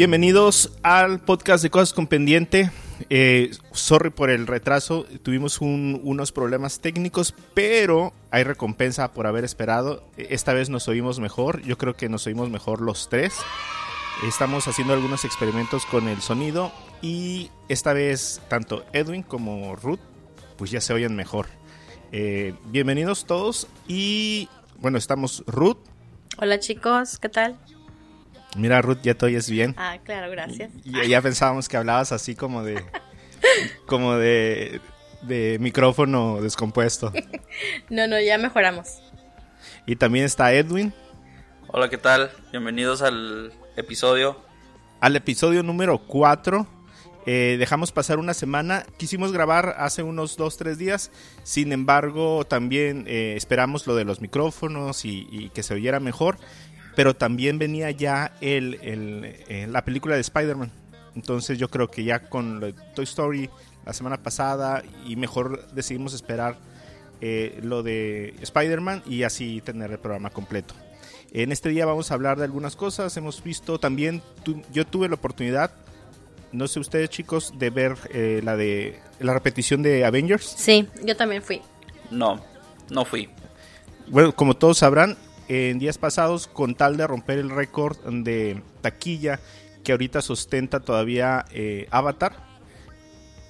Bienvenidos al podcast de Cosas con Pendiente. Eh, sorry por el retraso, tuvimos unos problemas técnicos, pero hay recompensa por haber esperado. Esta vez nos oímos mejor, yo creo que nos oímos mejor los tres. Estamos haciendo algunos experimentos con el sonido y esta vez tanto Edwin como Ruth pues ya se oyen mejor. Eh, bienvenidos todos y bueno, estamos Ruth. Hola chicos, ¿qué tal? Mira, Ruth, ya te oyes bien. Ah, claro, gracias. Y, ya pensábamos que hablabas así como de. como de. de micrófono descompuesto. no, no, ya mejoramos. Y también está Edwin. Hola, ¿qué tal? Bienvenidos al episodio. Al episodio número 4. Eh, dejamos pasar una semana. Quisimos grabar hace unos 2-3 días. Sin embargo, también eh, esperamos lo de los micrófonos y, y que se oyera mejor pero también venía ya el, eh, la película de Spider-Man. Entonces yo creo que ya con Toy Story la semana pasada y mejor decidimos esperar eh, lo de Spider-Man y así tener el programa completo. En este día vamos a hablar de algunas cosas. Hemos visto también, yo tuve la oportunidad, no sé ustedes chicos, de ver eh, la de la repetición de Avengers. Sí, yo también fui. No, no fui. Bueno, como todos sabrán, en días pasados con tal de romper el récord de taquilla que ahorita sostenta todavía eh, Avatar.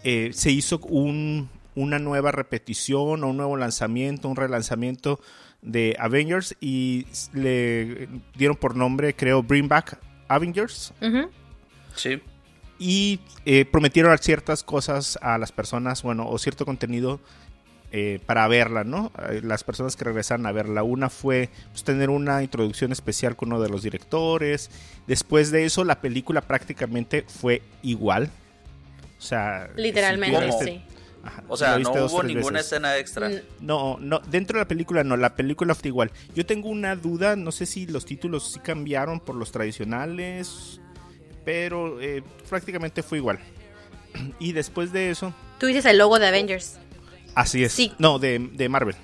Eh, se hizo un, una nueva repetición o un nuevo lanzamiento, un relanzamiento de Avengers y le dieron por nombre, creo, Bring Back Avengers. Sí. Y eh, prometieron ciertas cosas a las personas, bueno, o cierto contenido eh, para verla, ¿no? Eh, las personas que regresaron a verla. Una fue pues, tener una introducción especial con uno de los directores. Después de eso, la película prácticamente fue igual. O sea, literalmente, sí. o sea, no hubo ninguna escena extra. No, no, dentro de la película no, la película fue igual. Yo tengo una duda, no sé si los títulos sí cambiaron por los tradicionales, pero eh, prácticamente fue igual. Y después de eso... Tú dices el logo de Avengers. Así es. Sí. No, de, Marvel.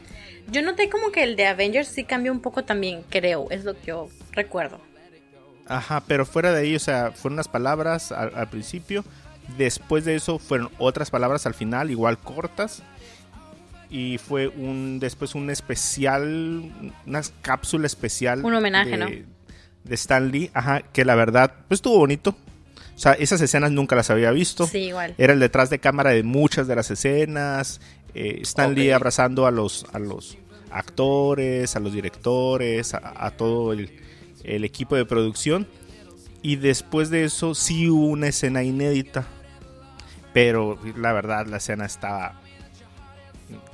Yo noté como que el de Avengers sí cambió un poco también, creo, es lo que yo recuerdo. Ajá, pero fuera de ahí, o sea, fueron unas palabras al, principio, después de eso fueron otras palabras al final, igual cortas, y fue un después un especial, una cápsula especial. Un homenaje, ¿no? De Stan Lee, ajá, que la verdad, pues estuvo bonito. O sea, esas escenas nunca las había visto. Sí, igual. Era el detrás de cámara de muchas de las escenas. Eh, Stan Lee abrazando a los, a los actores, a los directores, a, todo el, equipo de producción. Y después de eso sí hubo una escena inédita. Pero la verdad la escena estaba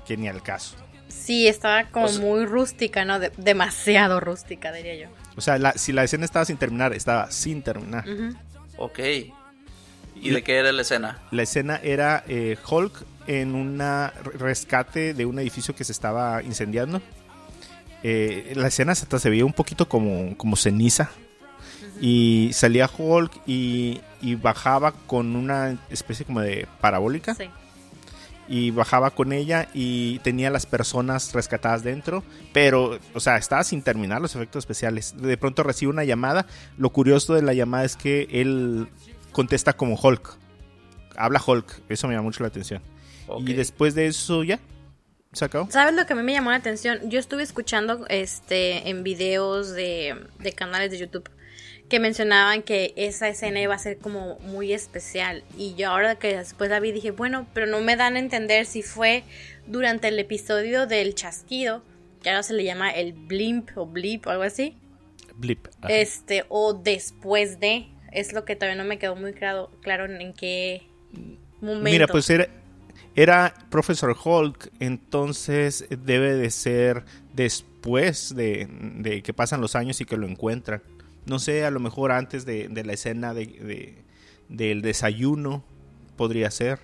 que ni al caso. Sí, estaba como muy rústica, ¿no? demasiado rústica, diría yo. O sea, si la escena estaba sin terminar, estaba sin terminar. Ok. ¿Y de qué era la escena? La escena era eh, Hulk en un rescate de un edificio que se estaba incendiando. Eh, la escena hasta se veía un poquito como, como ceniza. Y salía Hulk y, bajaba con una especie como de parabólica. Y bajaba con ella y tenía las personas rescatadas dentro. Pero, o sea, estaba sin terminar los efectos especiales. De pronto recibe una llamada. Lo curioso de la llamada es que él contesta como Hulk. Habla Hulk. Eso me llama mucho la atención. Y después de eso ya se acabó. ¿Sabes lo que a mí me llamó la atención? Yo estuve escuchando este en videos de, canales de YouTube que mencionaban que esa escena iba a ser como muy especial. Y yo ahora que después la vi dije, bueno, pero no me dan a entender si fue durante el episodio del chasquido, que ahora se le llama el blimp o blip o algo así. Blip. Este, o después de. Es lo que todavía no me quedó muy claro, claro en qué momento. Mira, pues era, era Professor Hulk, entonces debe de ser después de, que pasan los años y que lo encuentran. No sé, a lo mejor antes de, la escena de, del desayuno podría ser.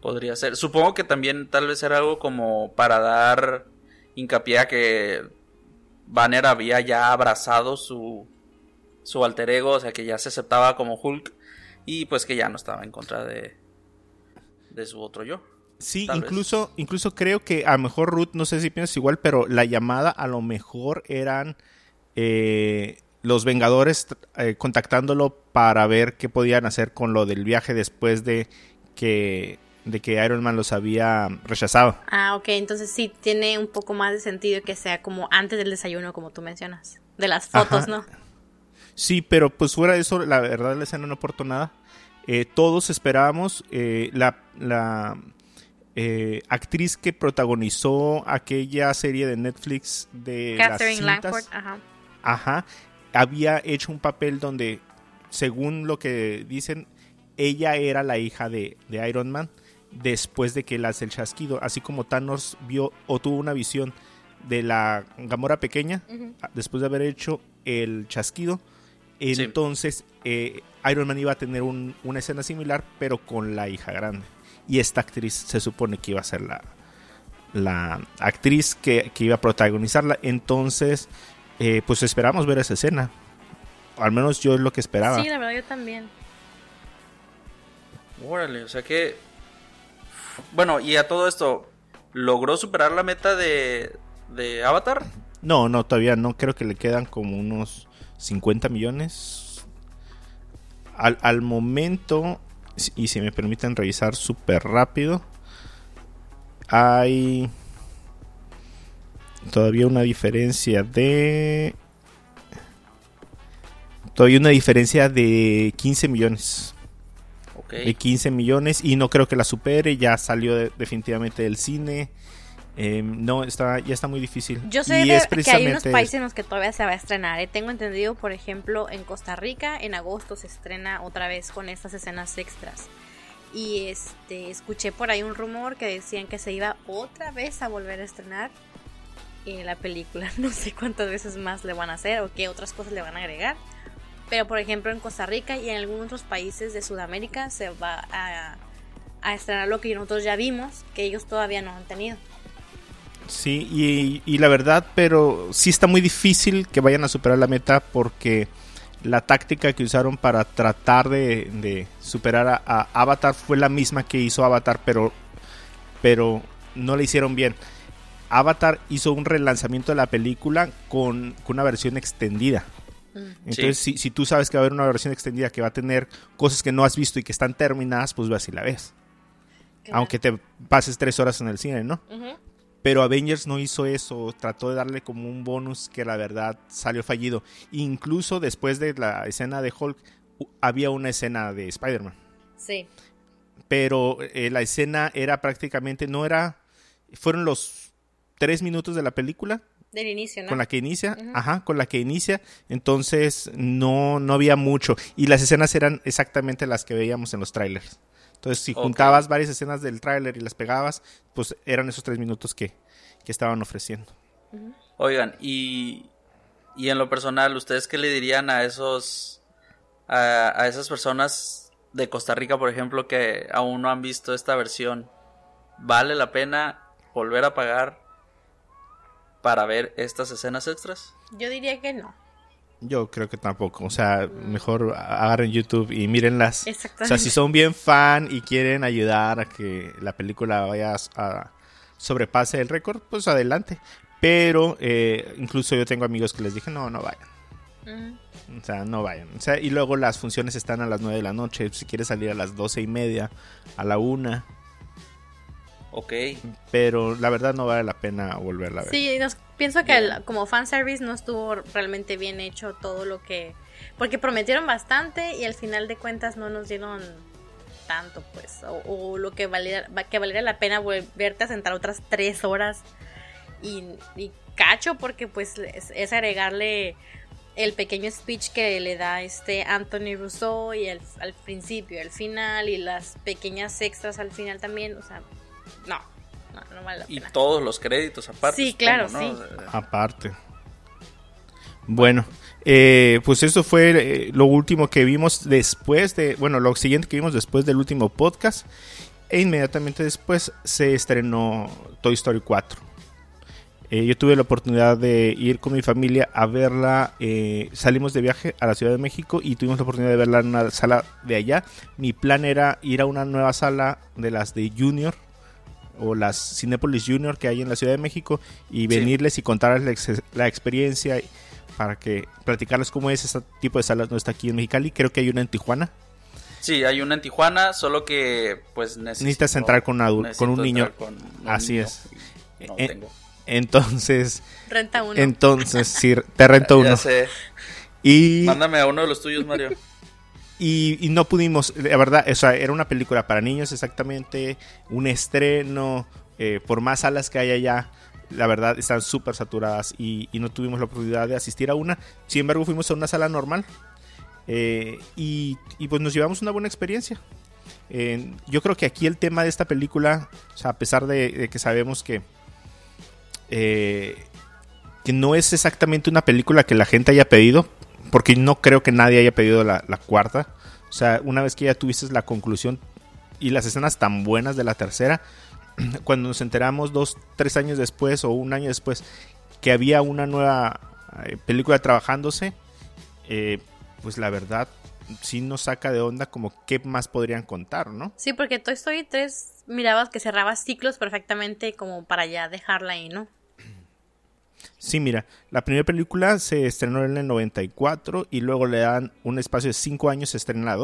Podría ser. Supongo que también tal vez era algo como para dar hincapié a que Banner había ya abrazado su, su alter ego, o sea que ya se aceptaba como Hulk y pues que ya no estaba en contra de, de su otro yo. Sí, incluso, incluso creo que a lo mejor Ruth, no sé si piensas igual, pero la llamada a lo mejor eran eh, los Vengadores eh, contactándolo para ver qué podían hacer con lo del viaje después de que de que Iron Man los había rechazado. Ah, ok, entonces sí tiene un poco más de sentido que sea como antes del desayuno, como tú mencionas, de las fotos, ¿no? Sí, pero pues fuera de eso, la verdad la escena no aportó nada. Eh, todos esperábamos eh, la, la eh, actriz que protagonizó aquella serie de Netflix de Catherine Langford, ajá. Ajá, había hecho un papel donde, según lo que dicen, ella era la hija de, de Iron Man después de que él hace el chasquido, así como Thanos vio o tuvo una visión de la Gamora pequeña después de haber hecho el chasquido. Entonces eh, Iron Man iba a tener una escena similar, pero con la hija grande. Y esta actriz se supone que iba a ser la, la actriz que, iba a protagonizarla. Entonces, eh, pues esperamos ver esa escena. Al menos yo es lo que esperaba. Sí, la verdad yo también. Órale, o sea que bueno, y a todo esto, ¿logró superar la meta de, de Avatar? No, no, todavía no. Creo que le quedan como unos 50 millones. Al, al momento, y si me permiten revisar súper rápido, hay todavía una diferencia de... Todavía una diferencia de 15 millones de 15 millones y no creo que la supere, ya salió definitivamente del cine. Em, no, está, ya está muy difícil. Yo sé que hay unos países en los que todavía se va a estrenar. ¿eh? Tengo entendido, por ejemplo, en Costa Rica en agosto se estrena otra vez con estas escenas extras. Y este escuché por ahí un rumor que decían que se iba otra vez a volver a estrenar en la película. No sé cuántas veces más le van a hacer o qué otras cosas le van a agregar. Pero por ejemplo en Costa Rica y en algunos otros países de Sudamérica se va a, a estrenar lo que nosotros ya vimos, que ellos todavía no han tenido. Sí, y, la verdad, pero sí está muy difícil que vayan a superar la meta porque la táctica que usaron para tratar de, superar a, a, Avatar fue la misma que hizo Avatar, pero, pero no la hicieron bien. Avatar hizo un relanzamiento de la película con, con una versión extendida. Entonces, si, tú sabes que va a haber una versión extendida que va a tener cosas que no has visto y que están terminadas, pues vas y la ves. Aunque te pases tres horas en el cine, ¿no? Pero Avengers no hizo eso, trató de darle como un bonus que la verdad salió fallido. Incluso después de la escena de Hulk, había una escena de Spider-Man. Sí. Pero eh, la escena era prácticamente, no era, fueron los tres minutos de la película del inicio, ¿no? Con la que inicia, ajá, con la que inicia, entonces no, no había mucho. Y las escenas eran exactamente las que veíamos en los trailers. Entonces, si juntabas varias escenas del tráiler y las pegabas, pues eran esos tres minutos que, estaban ofreciendo. Oigan, y, y en lo personal, ¿ustedes qué le dirían a esos, a, a esas personas de Costa Rica, por ejemplo, que aún no han visto esta versión? ¿Vale la pena volver a pagar para ver estas escenas extras? Yo diría que no. Yo creo que tampoco. O sea, mejor agarren YouTube y mírenlas. O sea, si son bien fan y quieren ayudar a que la película vaya a sobrepase el récord, pues adelante. Pero eh, incluso yo tengo amigos que les dije, no, no vayan. O sea, no vayan. O sea, y luego las funciones están a las 9 de la noche. Si quieres salir a las doce y media, a la una. Ok. Pero la verdad no vale la pena volverla a ver. Sí, pienso que el, como fanservice no estuvo realmente bien hecho todo lo que... Porque prometieron bastante y al final de cuentas no nos dieron tanto, pues. O, lo que valiera, que valiera la pena volverte a sentar otras tres horas. Y, cacho porque pues es, agregarle el pequeño speech que le da este Anthony Rousseau y el, al principio, al final y las pequeñas extras al final también, o sea, no, no, vale la pena. Y todos los créditos aparte. Sí, claro, sí. Aparte. Bueno, eh, pues eso fue eh, lo último que vimos después de, bueno, lo siguiente que vimos después del último podcast. E inmediatamente después se estrenó Toy Story 4. Eh, yo tuve la oportunidad de ir con mi familia a verla. salimos de viaje a la Ciudad de México y tuvimos la oportunidad de verla en una sala de allá. Mi plan era ir a una nueva sala de las de Junior o las Cinepolis Junior que hay en la Ciudad de México y venirles y contarles la, experiencia para que platicarles cómo es ese tipo de salas no está aquí en Mexicali. Creo que hay una en Tijuana. Sí, hay una en Tijuana, solo que pues necesitas entrar con, con un niño. Así es. No tengo. Entonces. Renta uno. Entonces, sí, te rento uno. Ya sé. Y. Mándame a uno de los tuyos, Mario. Y, no pudimos, la verdad, o sea, era una película para niños exactamente, un estreno, eh, por más salas que hay allá, la verdad están súper saturadas y, no tuvimos la oportunidad de asistir a una. Sin embargo, fuimos a una sala normal eh, y, pues nos llevamos una buena experiencia. yo creo que aquí el tema de esta película, o sea, a pesar de, que sabemos que, eh, que no es exactamente una película que la gente haya pedido, porque no creo que nadie haya pedido la, cuarta. O sea, una vez que ya tuviste la conclusión y las escenas tan buenas de la tercera, cuando nos enteramos dos, tres años después o un año después que había una nueva eh, película trabajándose, eh, pues la verdad sí nos saca de onda como qué más podrían contar, ¿no? Sí, porque Toy Story 3 mirabas que cerraba ciclos perfectamente como para ya dejarla ahí, ¿no? Sí, mira, la primera película se estrenó en el 94 y luego le dan un espacio de 5 años, se estrena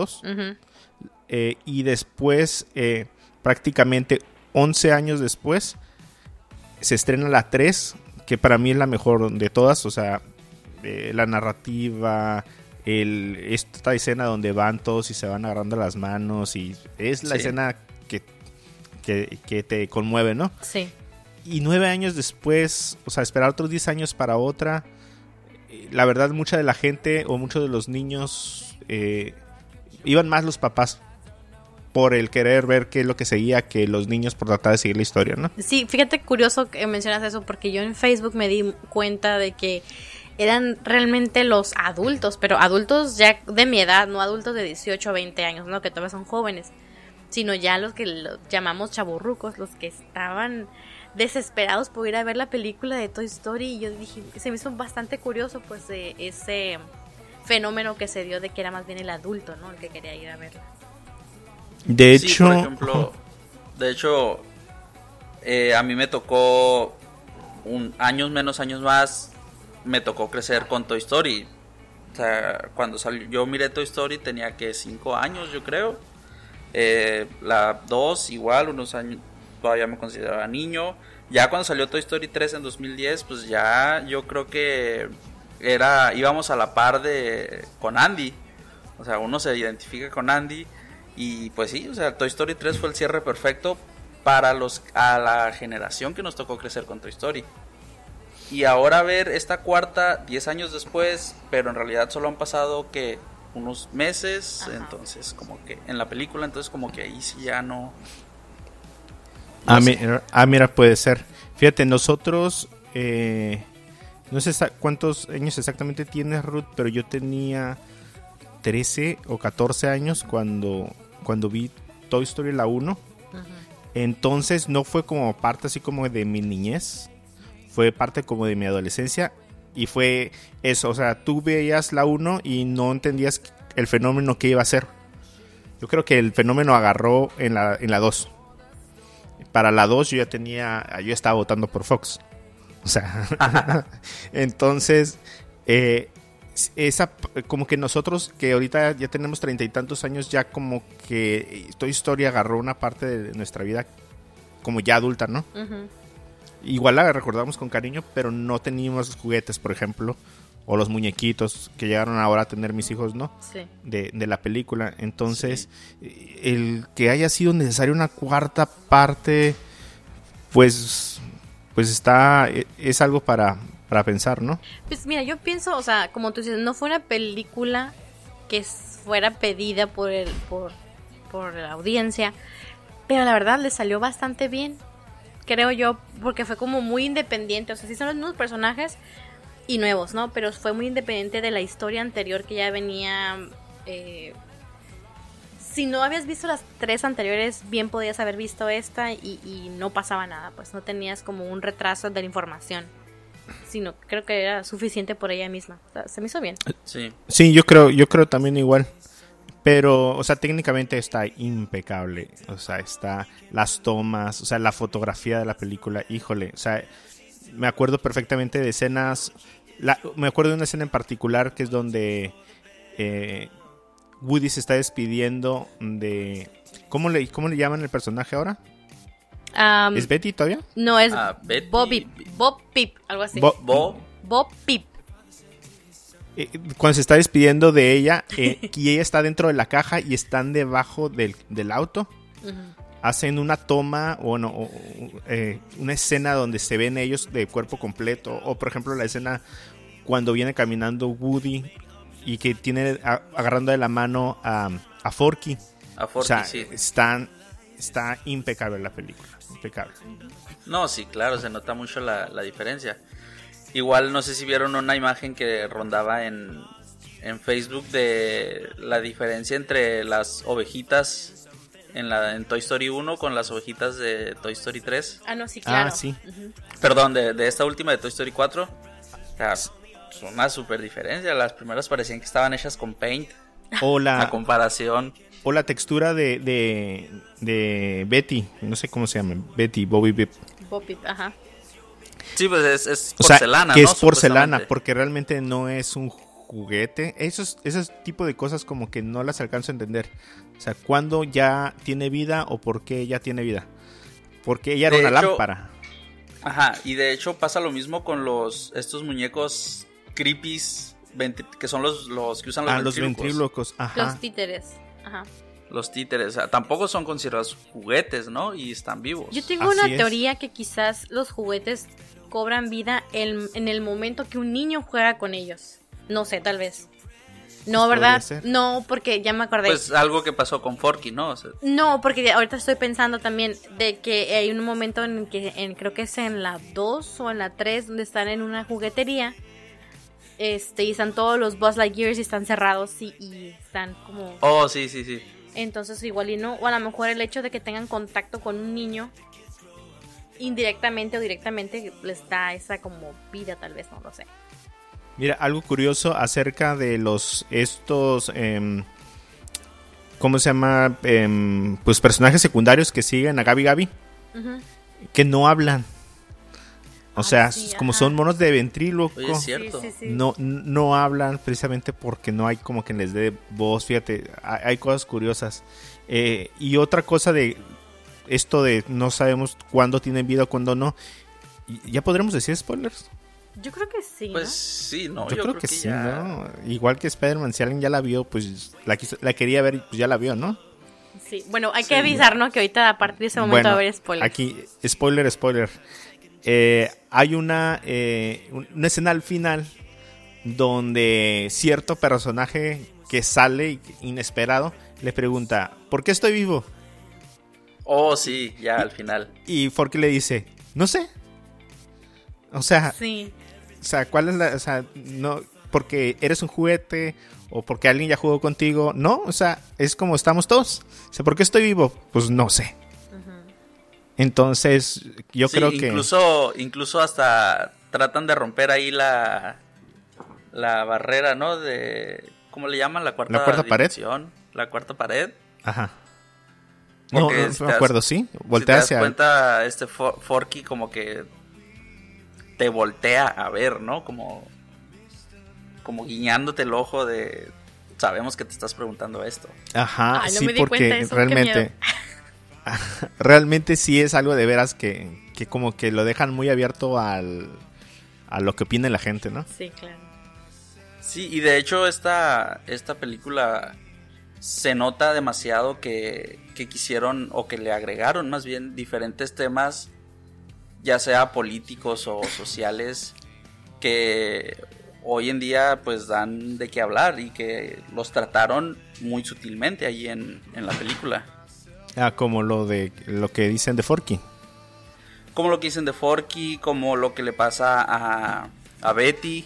eh, y después, prácticamente 11 años después, se estrena la 3, que para mí es la mejor de todas, o sea, eh, la narrativa, el, esta escena donde van todos y se van agarrando las manos y es la escena que, que, te conmueve, ¿no? Sí. Y nueve años después, o sea, esperar otros 10 años para otra, la verdad mucha de la gente o muchos de los niños eh, iban más los papás por el querer ver qué es lo que seguía que los niños por tratar de seguir la historia, ¿no? Sí, fíjate curioso que mencionas eso porque yo en Facebook me di cuenta de que eran realmente los adultos, pero adultos ya de mi edad, no adultos de 18 o 20 años, ¿no? Que todavía son jóvenes, sino ya los que llamamos chaburrucos, los que estaban desesperados por ir a ver la película de Toy Story y yo dije, se me hizo bastante curioso pues ese fenómeno que se dio de que era más bien el adulto, ¿no? El que quería ir a verla. De hecho, por ejemplo, de hecho, eh, a mí me tocó un años menos años más, me tocó crecer con Toy Story. O sea, cuando salió, yo miré Toy Story tenía que 5 años, yo creo. Eh, la 2 igual, unos años, todavía me consideraba niño. Ya cuando salió Toy Story 3 en 2010, pues ya yo creo que era íbamos a la par de con Andy. O sea, uno se identifica con Andy y pues sí, o sea, Toy Story 3 fue el cierre perfecto para los a la generación que nos tocó crecer con Toy Story. Y ahora ver esta cuarta 10 años después, pero en realidad solo han pasado que unos meses, entonces como que en la película, entonces como que ahí sí ya no... ah, mira, ah, mira, puede ser. Fíjate, nosotros, eh, no sé cuántos años exactamente tienes Ruth, pero yo tenía 13 o 14 años cuando cuando vi Toy Story la 1. Entonces no fue como parte así como de mi niñez, fue parte como de mi adolescencia y fue eso, o sea, tú veías la 1 y no entendías el fenómeno que iba a ser. Yo creo que el fenómeno agarró en la, en la 2. Para la 2 yo ya tenía, yo estaba votando por Fox. O sea, entonces eh, esa como que nosotros que ahorita ya tenemos treinta y tantos años ya como que Toy Story agarró una parte de nuestra vida como ya adulta, ¿no? Igual la recordamos con cariño, pero no teníamos juguetes, por ejemplo, o los muñequitos que llegaron ahora a tener mis hijos, ¿no? Sí. De, la película. Entonces, el que haya sido necesaria una cuarta parte, pues, pues está, e, es algo para, para pensar, ¿no? Pues mira, yo pienso, o sea, como tú dices, no fue una película que fuera pedida por el por, por la audiencia, pero la verdad le salió bastante bien, creo yo, porque fue como muy independiente, o sea, sí son los mismos personajes y nuevos, ¿no? Pero fue muy independiente de la historia anterior que ya venía... Eh, si no habías visto las tres anteriores, bien podías haber visto esta y, y no pasaba nada, pues no tenías como un retraso de la información sino creo que era suficiente por ella misma. se me hizo bien. Sí. Sí, yo creo, yo creo también igual. Pero, o sea, técnicamente está impecable. O sea, está las tomas, o sea, la fotografía de la película, híjole. O sea, me acuerdo perfectamente de escenas me acuerdo de una escena en particular que es donde eh, Woody se está despidiendo de... ¿Cómo le, cómo le llaman el personaje ahora? ¿Es Betty todavía? No, es ah, Bobby. Bob Pip, algo así. Bob, Bob Pip. Eh, cuando se está despidiendo de ella, eh, y ella está dentro de la caja y están debajo del, auto, hacen una toma, o, no, eh, una escena donde se ven ellos de cuerpo completo, o por ejemplo la escena cuando viene caminando Woody y que tiene agarrando de la mano a, a Forky. A Forky, o sea, están, está impecable la película, impecable. No, sí, claro, se nota mucho la, la diferencia. Igual no sé si vieron una imagen que rondaba en, en Facebook de la diferencia entre las ovejitas en la en Toy Story 1 con las ovejitas de Toy Story 3. Ah, no, sí, claro. Ah, sí. Perdón, de, de, esta última de Toy Story 4. O sea, es una super diferencia. Las primeras parecían que estaban hechas con paint. O la, comparación. O la textura de, de, de Betty. No sé cómo se llama. Betty, Bobby Bip. Bobby, ajá. Sí, pues es, porcelana. O sea, que es porcelana, porque realmente no es un juguete. Esos, esos tipo de cosas como que no las alcanzo a entender. O sea, ¿cuándo ya tiene vida o por qué ya tiene vida? Porque ella era una lámpara. Ajá, y de hecho pasa lo mismo con los estos muñecos creepies que son los, los que usan los ah, los ventrílocos. Ajá. Los títeres. Ajá. Los títeres, o sea, tampoco son considerados juguetes, ¿no? Y están vivos. Yo tengo una teoría que quizás los juguetes cobran vida en, el momento que un niño juega con ellos. No sé, tal vez. No, pues ¿verdad? No, porque ya me acordé. Pues algo que pasó con Forky, ¿no? no, porque ahorita estoy pensando también de que hay un momento en que en, creo que es en la 2 o en la 3 donde están en una juguetería. Este, y están todos los Buzz Lightyears y están cerrados y, y están como... Oh, sí, sí, sí. Entonces igual y no, o a lo mejor el hecho de que tengan contacto con un niño indirectamente o directamente les da esa como vida tal vez, no lo sé. Mira, algo curioso acerca de los estos eh, ¿cómo se llama? Em, pues personajes secundarios que siguen a Gabi Gabi que no hablan. O sea, como son monos de ventríloco, no, no hablan precisamente porque no hay como que les dé voz. Fíjate, hay, cosas curiosas. Eh, y otra cosa de esto de no sabemos cuándo tienen vida o cuándo no. ¿Ya podremos decir spoilers? Yo creo que sí. Pues sí, no. Yo, creo, que, sí, ¿no? Igual que Spider-Man, si alguien ya la vio, pues la, la quería ver y pues ya la vio, ¿no? Sí, bueno, hay que avisarnos que ahorita a partir de ese momento va a haber spoilers. Aquí, spoiler, spoiler. Eh, hay una, eh, una escena al final donde cierto personaje que sale inesperado le pregunta, ¿por qué estoy vivo? Oh, sí, ya al final. Y Forky le dice, no sé. O sea, sí. O sea, ¿cuál es la, o sea, no, porque eres un juguete o porque alguien ya jugó contigo, no, o sea, es como estamos todos. O sea, ¿por qué estoy vivo? Pues no sé. Entonces, yo creo que incluso incluso hasta tratan de romper ahí la la barrera, ¿no? De ¿cómo le llaman? La cuarta, la cuarta pared. La cuarta pared. Ajá. No, no, me acuerdo, sí. Voltea si te das cuenta, este Forky como que te voltea a ver, ¿no? Como, como guiñándote el ojo de... Sabemos que te estás preguntando esto. Ajá, sí, porque realmente... realmente sí es algo de veras que, que como que lo dejan muy abierto al, a lo que opine la gente, ¿no? Sí, claro. Sí, y de hecho esta, esta película se nota demasiado que, quisieron o que le agregaron más bien diferentes temas, ya sea políticos o sociales, que hoy en día pues dan de qué hablar y que los trataron muy sutilmente allí en, la película. Ah, como lo de lo que dicen de Forky. Como lo que dicen de Forky, como lo que le pasa a, a Betty.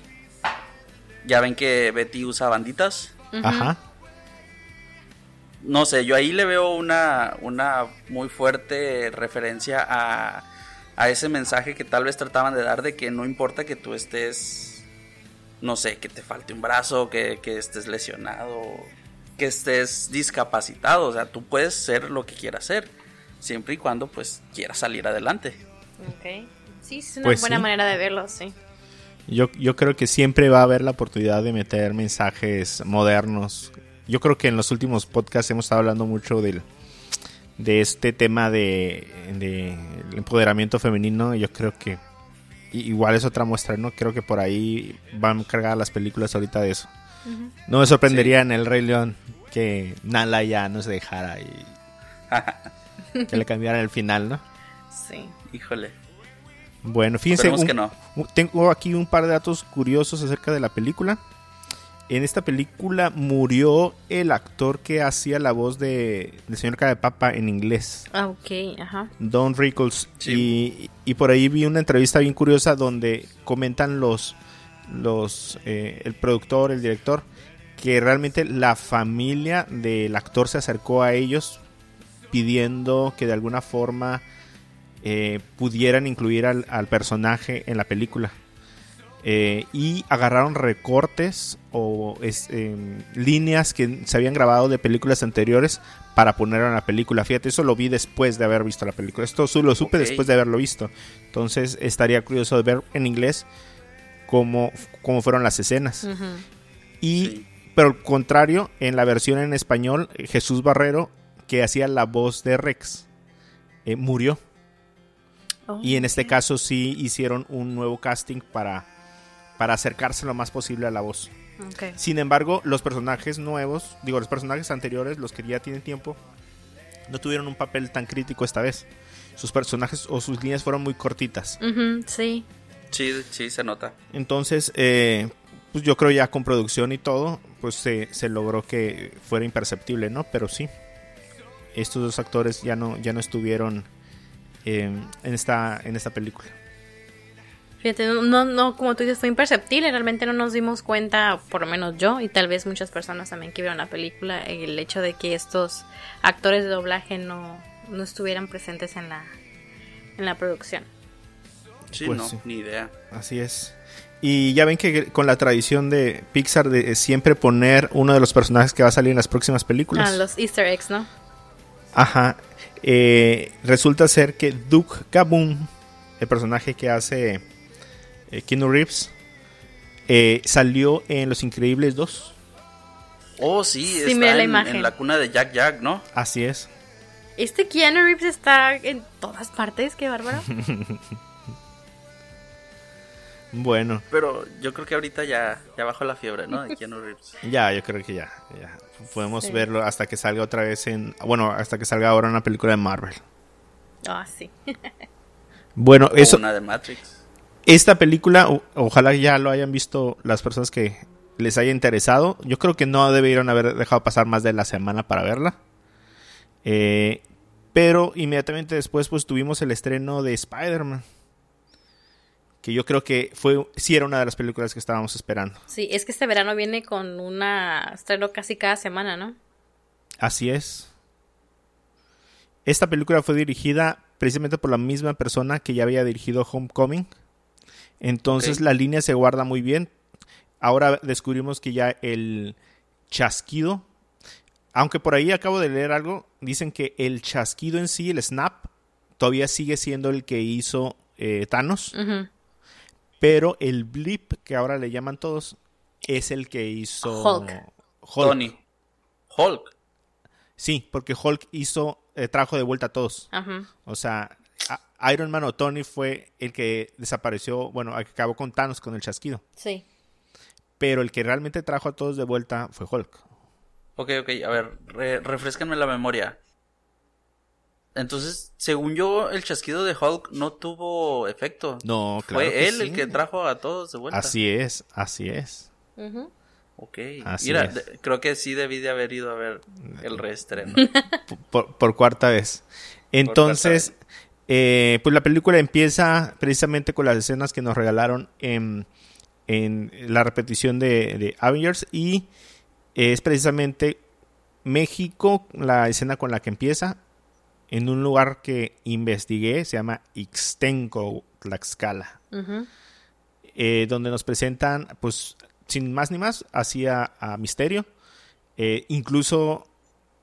Ya ven que Betty usa banditas. Ajá no sé, yo ahí le veo una, una muy fuerte referencia a, a ese mensaje que tal vez trataban de dar de que no importa que tú estés, no sé, que te falte un brazo, que, estés lesionado, que estés discapacitado, o sea, tú puedes ser lo que quieras ser, siempre y cuando pues quieras salir adelante. Ok, sí, es una pues buena manera de verlo, sí. Yo, yo creo que siempre va a haber la oportunidad de meter mensajes modernos. Yo creo que en los últimos podcasts hemos estado hablando mucho del, de este tema de, de el empoderamiento femenino. Yo creo que igual es otra muestra, ¿no? Creo que por ahí van cargadas las películas ahorita de eso. No me sorprendería en El Rey León que Nala ya nos dejara y que le cambiaran el final, ¿no? Sí. Híjole. Bueno, fíjense, un- que no. tengo aquí un par de datos curiosos acerca de la película. En esta película murió el actor que hacía la voz de del señor Cara de Papa en inglés. Ah, ok, ajá. Don Rickles. Sí. Y, y por ahí vi una entrevista bien curiosa donde comentan los, los eh, el productor, el director, que realmente la familia del actor se acercó a ellos pidiendo que de alguna forma eh, pudieran incluir al, al personaje en la película. Eh, y agarraron recortes o es, em, líneas que se habían grabado de películas anteriores para ponerlo en la película. Fíjate, eso lo vi después de haber visto la película. Esto su- lo supe después de haberlo visto. Entonces estaría curioso de ver en inglés cómo, cómo fueron las escenas. Y, Sí. pero al contrario, en la versión en español, eh, Jesús Barrero, que hacía la voz de Rex, eh, murió. Oh, Y en este caso sí hicieron un nuevo casting para, para acercarse lo más posible a la voz. Sin embargo, los personajes nuevos, digo, los personajes anteriores, los que ya tienen tiempo, no tuvieron un papel tan crítico esta vez. Sus personajes o sus líneas fueron muy cortitas. Sí. Sí, sí, se nota. Entonces, eh, pues yo creo ya con producción y todo, pues se, se logró que fuera imperceptible, ¿no? Pero sí, estos dos actores ya no, ya no estuvieron eh, en, esta, en esta película. Fíjate, no, no, no, como tú dices, fue imperceptible. Realmente no nos dimos cuenta, por lo menos yo, y tal vez muchas personas también que vieron la película, el hecho de que estos actores de doblaje no, no estuvieran presentes en la, en la producción. Sí, Pues no, sí. ni idea. Así es. Y ya ven que con la tradición de Pixar de siempre poner uno de los personajes que va a salir en las próximas películas. Ah, los Easter eggs, ¿no? Ajá. Eh, resulta ser que Duke Kaboom, el personaje que hace eh, Keanu Reeves, eh, salió en Los Increíbles 2. Oh, sí, Sí, está miré la en, imagen. en la cuna de Jack Jack, ¿no? Así es. Este Keanu Reeves está en todas partes, qué bárbaro. Bueno, Pero yo creo que ahorita ya, ya bajó la fiebre, ¿no? De Keanu Reeves. ya, yo creo que ya. ya. Podemos Sí. verlo hasta que salga otra vez en. Bueno, hasta que salga ahora una película de Marvel. Ah, sí. Bueno, O eso. una de Matrix. Esta película, o- ojalá ya lo hayan visto las personas que les haya interesado. Yo creo que no debieron haber dejado pasar más de la semana para verla. Eh, pero inmediatamente después, pues tuvimos el estreno de Spider-Man. Que yo creo que fue, sí era una de las películas que estábamos esperando. Sí, es que este verano viene con una estreno casi cada semana, ¿no? Así es. Esta película fue dirigida precisamente por la misma persona que ya había dirigido Homecoming. Entonces la línea se guarda muy bien. Ahora descubrimos que ya el chasquido, aunque por ahí acabo de leer algo, dicen que el chasquido en sí, el snap, todavía sigue siendo el que hizo eh, Thanos, pero el blip, que ahora le llaman todos, es el que hizo Hulk. Hulk. Tony. Hulk. Sí, porque Hulk hizo, eh, trajo de vuelta a todos. Ajá. O sea, Iron Man o Tony fue el que desapareció, bueno, acabó con Thanos con el chasquido. Sí. Pero el que realmente trajo a todos de vuelta fue Hulk. Ok, ok, a ver, re- refrescanme la memoria. Entonces, según yo, el chasquido de Hulk no tuvo efecto. No, claro. Fue que él el que trajo a todos de vuelta. Así es, así es. Ok. Así Mira, es. creo que sí debí de haber ido a ver el reestreno. Por, por cuarta vez. Entonces, eh, pues la película empieza precisamente con las escenas que nos regalaron en, en la repetición de, de Avengers y es precisamente México la escena con la que empieza en un lugar que investigué, se llama Ixtenco, Tlaxcala. Eh, donde nos presentan, pues, sin más ni más, hacia a Misterio. Eh, incluso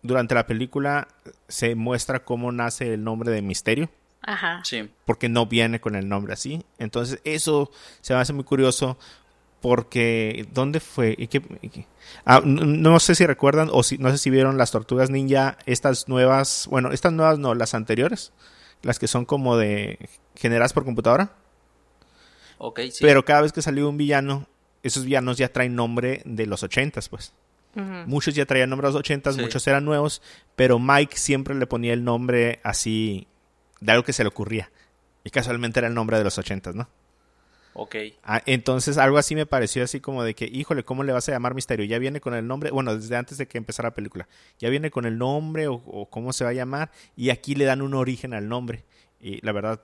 durante la película se muestra cómo nace el nombre de Misterio. Ajá. Sí. porque no viene con el nombre así. Entonces, eso se me hace muy curioso porque ¿dónde fue? ¿Y qué- y qué? Ah, no sé si recuerdan o si no sé si vieron las Tortugas Ninja, estas nuevas, bueno, estas nuevas no, las anteriores, las que son como de generadas por computadora, Ok, sí. pero cada vez que salió un villano, esos villanos ya traen nombre de los ochentas, pues. Muchos ya traían nombre de los ochentas, Sí. muchos eran nuevos, pero Mike siempre le ponía el nombre así de algo que se le ocurría. Y casualmente era el nombre de los ochentas, ¿no? Ok. Ah, entonces algo así me pareció así como de que, híjole, ¿cómo le vas a llamar Misterio? Ya viene con el nombre, bueno, desde antes de que empezara la película, ya viene con el nombre o, o cómo se va a llamar y aquí le dan un origen al nombre. Y la verdad,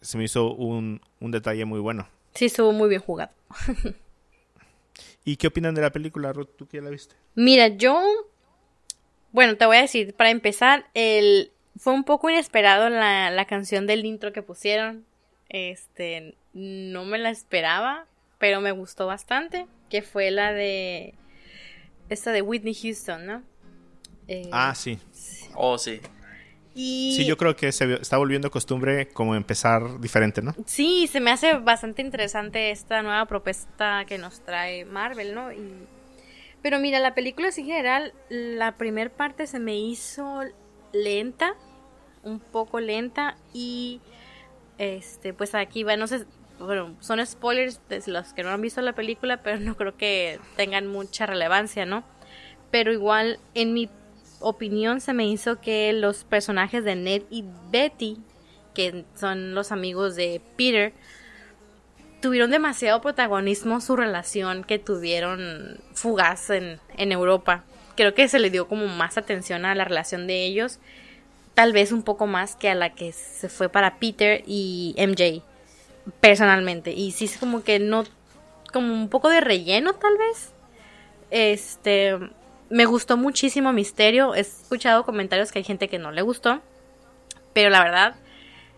se me hizo un, un detalle muy bueno. Sí, estuvo muy bien jugado. ¿Y qué opinan de la película, Ruth? ¿Tú que ya la viste? Mira, yo. Bueno, te voy a decir, para empezar, el. Fue un poco inesperado la, la canción del intro que pusieron. Este. No me la esperaba, pero me gustó bastante. Que fue la de. Esta de Whitney Houston, ¿no? Eh, Ah, sí. Oh, sí. y... Sí, yo creo que se está volviendo costumbre como empezar diferente, ¿no? Sí, se me hace bastante interesante esta nueva propuesta que nos trae Marvel, ¿no? Y... Pero mira, la película en general, la primera parte se me hizo lenta, un poco lenta y este, pues aquí va, no sé, bueno, son spoilers de los que no han visto la película, pero no creo que tengan mucha relevancia, ¿no? Pero igual, en mi opinión, se me hizo que los personajes de Ned y Betty que son los amigos de Peter, tuvieron demasiado protagonismo su relación que tuvieron fugaz en, en Europa. Creo que se le dio como más atención a la relación de ellos, tal vez un poco más que a la que se fue para Peter y MJ, personalmente. Y sí es como que no, como un poco de relleno tal vez. Este, me gustó muchísimo Misterio. He escuchado comentarios que hay gente que no le gustó. Pero la verdad,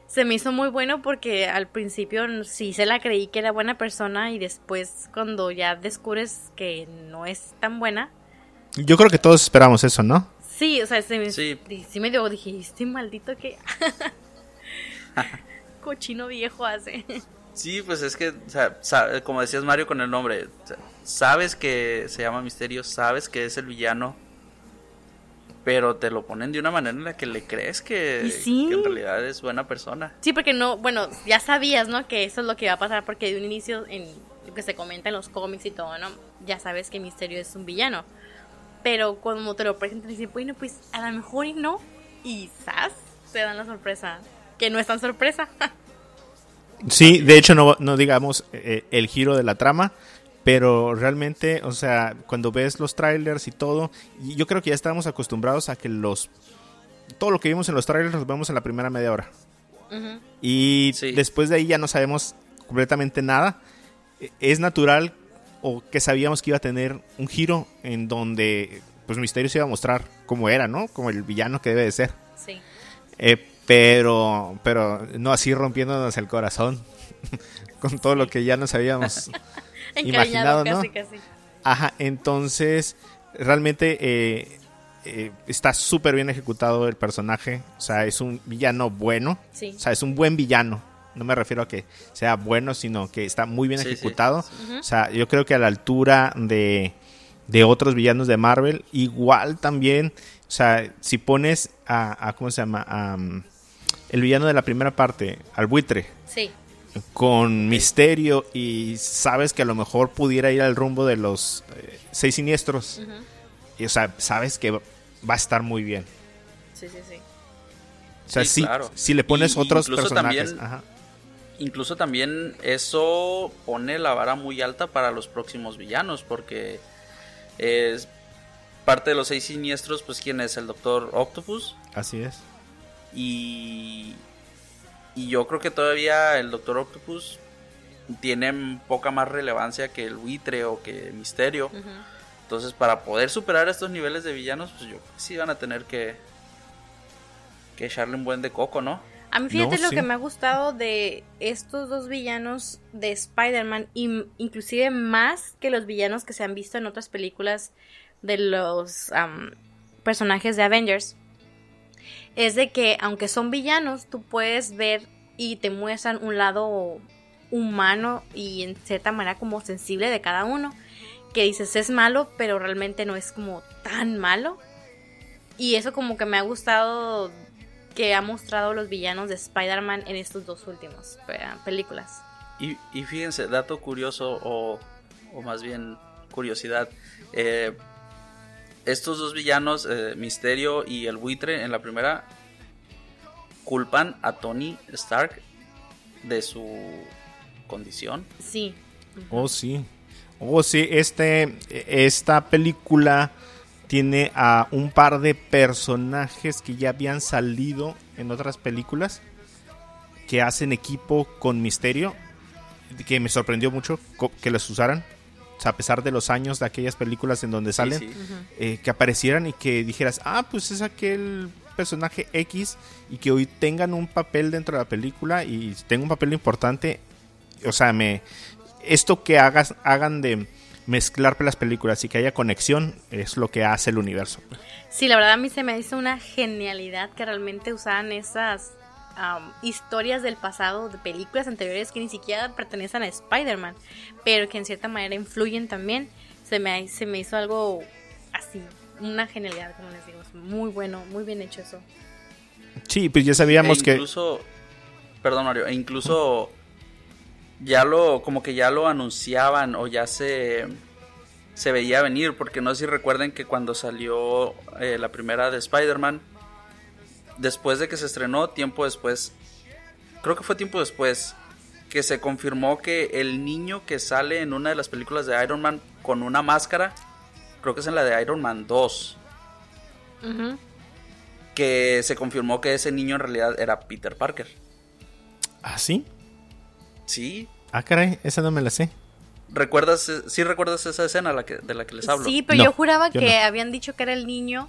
se me hizo muy bueno porque al principio sí se la creí que era buena persona y después cuando ya descubres que no es tan buena. Yo creo que todos esperamos eso, ¿no? Sí, o sea, se me, Sí. me dio, dije, este maldito que... Cochino viejo hace. Sí, pues es que, o sea, como decías Mario con el nombre, sabes que se llama Misterio, sabes que es el villano, pero te lo ponen de una manera en la que le crees que, Y sí. que en realidad es buena persona. Sí, porque no, bueno, ya sabías, ¿no? Que eso es lo que iba a pasar porque de un inicio, en lo que se comenta en los cómics y todo, ¿no? Ya sabes que Misterio es un villano. Pero cuando te lo presentan, dicen, bueno, pues a lo mejor y no. Y ¡zas! Te dan la sorpresa. Que no es tan sorpresa. Sí, de hecho no, no digamos eh, el giro de la trama, pero realmente, o sea, cuando ves los trailers y todo, yo creo que ya estábamos acostumbrados a que los todo lo que vimos en los trailers los vemos en la primera media hora. Ujú. Y Sí. después de ahí ya no sabemos completamente nada. E- Es natural o que sabíamos que iba a tener un giro en donde pues Misterio se iba a mostrar como era, ¿no? Como el villano que debe de ser. Sí. Eh, pero, pero no así rompiéndonos el corazón con todo lo que ya nos habíamos Imaginado, ¿no? casi, casi. Ajá, entonces realmente eh, eh, está súper bien ejecutado el personaje. O sea, es un villano bueno. Sí. O sea, es un buen villano. No me refiero a que sea bueno, sino que está muy bien Sí, sí. ejecutado. O sea, yo creo que a la altura de, de otros villanos de Marvel, igual también, o sea, si pones a, a- ¿cómo se llama? A, um, el villano de la primera parte, al buitre, Sí. con misterio y sabes que a lo mejor pudiera ir al rumbo de los eh, seis siniestros. Ujú. Y, o sea, sabes que va a estar muy bien. Sí, sí, sí. O sea, Sí, sí, claro. si le pones Y- otros personajes. también- ajá. Incluso también eso pone la vara muy alta para los próximos villanos, porque es parte de los seis siniestros, pues quién es el Doctor Octopus Así es. y y yo creo que todavía el Doctor Octopus tiene poca más relevancia que el buitre o que Misterio. Ujú. Entonces, para poder superar estos niveles de villanos, pues yo creo que sí van a tener que que echarle un buen de coco, ¿no? A mí fíjate No, lo sí. que me ha gustado de estos dos villanos de Spider-Man, inclusive más que los villanos que se han visto en otras películas de los am, personajes de Avengers, es de que aunque son villanos, tú puedes ver y te muestran un lado humano y en cierta manera como sensible de cada uno. Que dices es malo, pero realmente no es como tan malo. Y eso como que me ha gustado que ha mostrado los villanos de Spider-Man en estos dos últimos películas. Y, fíjense, dato curioso o, más bien curiosidad. Eh, estos dos villanos, eh, Misterio y el buitre, en la primera, culpan a Tony Stark de su condición. Sí. Oh, sí. Oh, sí, este, esta película tiene a un par de personajes que ya habían salido en otras películas que hacen equipo con Misterio, que me sorprendió mucho que los usaran. a pesar de los años de aquellas películas en donde salen, eh, que aparecieran y que dijeras, ah, pues es aquel personaje X y que hoy tengan un papel dentro de la película y tenga un papel importante. O sea, me esto que hagas, hagan de mezclar las películas y que haya conexión es lo que hace el universo. Sí, la verdad a mí se me hizo una genialidad que realmente usaran esas historias del pasado de películas anteriores que ni siquiera pertenecen a Spider-Man, pero que en cierta manera influyen también. Se me, se me hizo algo así, una genialidad, como les digo. Muy bueno, muy bien hecho eso. Sí, pues ya sabíamos e incluso, que... Perdón, Mario, e incluso ya lo, como que ya lo anunciaban o ya se, se veía venir, porque no sé si recuerden que cuando salió eh, la primera de Spider-Man, después de que se estrenó, tiempo después, creo que fue tiempo después, que se confirmó que el niño que sale en una de las películas de Iron Man con una máscara, creo que es en la de Iron Man 2, que se confirmó que ese niño en realidad era Peter Parker. ¿Ah, sí? Sí. Ah, caray, esa no me la sé. ¿Recuerdas, sí recuerdas esa escena de la que les hablo? Sí, pero yo juraba que habían dicho que era el niño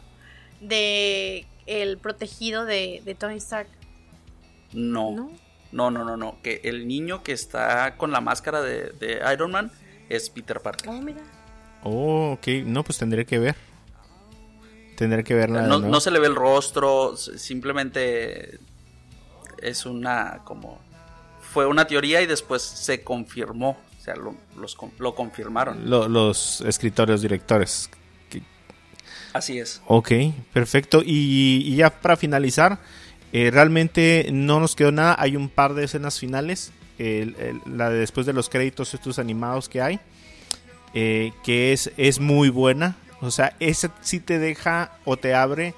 de el protegido de, Tony Stark. No. no. No, no, no, Que el niño que está con la máscara de, Iron Man es Peter Parker. Oh, mira. Oh, ok. No, pues tendré que ver. Tendré que verla. No, no se le ve el rostro, simplemente es una como fue una teoría y después se confirmó, o sea, lo, los, lo confirmaron. los escritores, directores. Así es. Ok, perfecto. Y, ya para finalizar, eh, realmente no nos quedó nada. Hay un par de escenas finales. la de después de los créditos, estos animados que hay. Eh, que es, es muy buena. O sea, ese sí te deja o te abre